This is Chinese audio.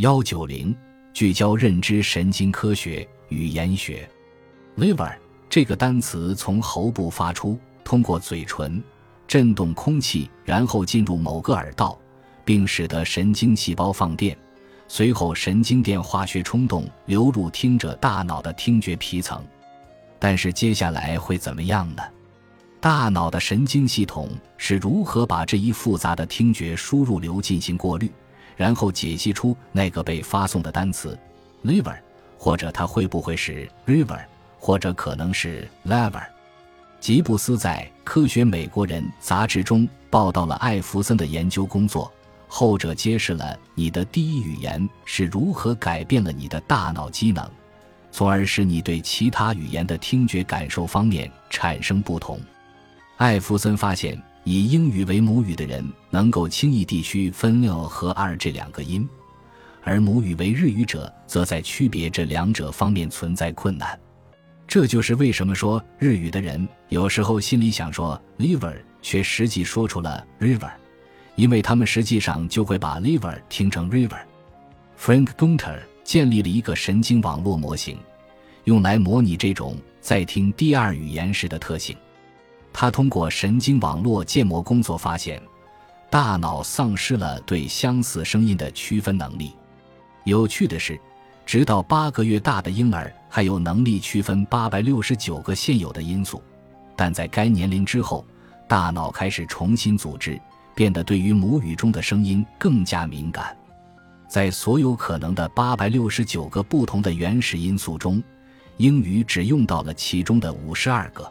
幺九零聚焦认知神经科学语言学，liver 这个单词从喉部发出，通过嘴唇震动空气，然后进入某个耳道，并使得神经细胞放电，随后神经电化学冲动流入听者大脑的听觉皮层。但是接下来会怎么样呢？大脑的神经系统是如何把这一复杂的听觉输入流进行过滤？然后解析出那个被发送的单词，liver，或者它会不会是 river，或者可能是 lever。吉布斯在《科学美国人》杂志中报道了艾弗森的研究工作，后者揭示了你的第一语言是如何改变了你的大脑机能，从而使你对其他语言的听觉感受方面产生不同。艾弗森发现。以英语为母语的人能够轻易地区分 “l” 和 “r” 这两个音，而母语为日语者则在区别这两者方面存在困难。这就是为什么说日语的人有时候心里想说 “liver”，却实际说出了 “river”，因为他们实际上就会把 “liver” 听成 “river”。Frank Gunter 建立了一个神经网络模型，用来模拟这种在听第二语言时的特性。他通过神经网络建模工作发现，大脑丧失了对相似声音的区分能力。有趣的是，直到八个月大的婴儿还有能力区分八百六十九个现有的因素，但在该年龄之后，大脑开始重新组织，变得对于母语中的声音更加敏感。在所有可能的八百六十九个不同的原始因素中，英语只用到了其中的五十二个。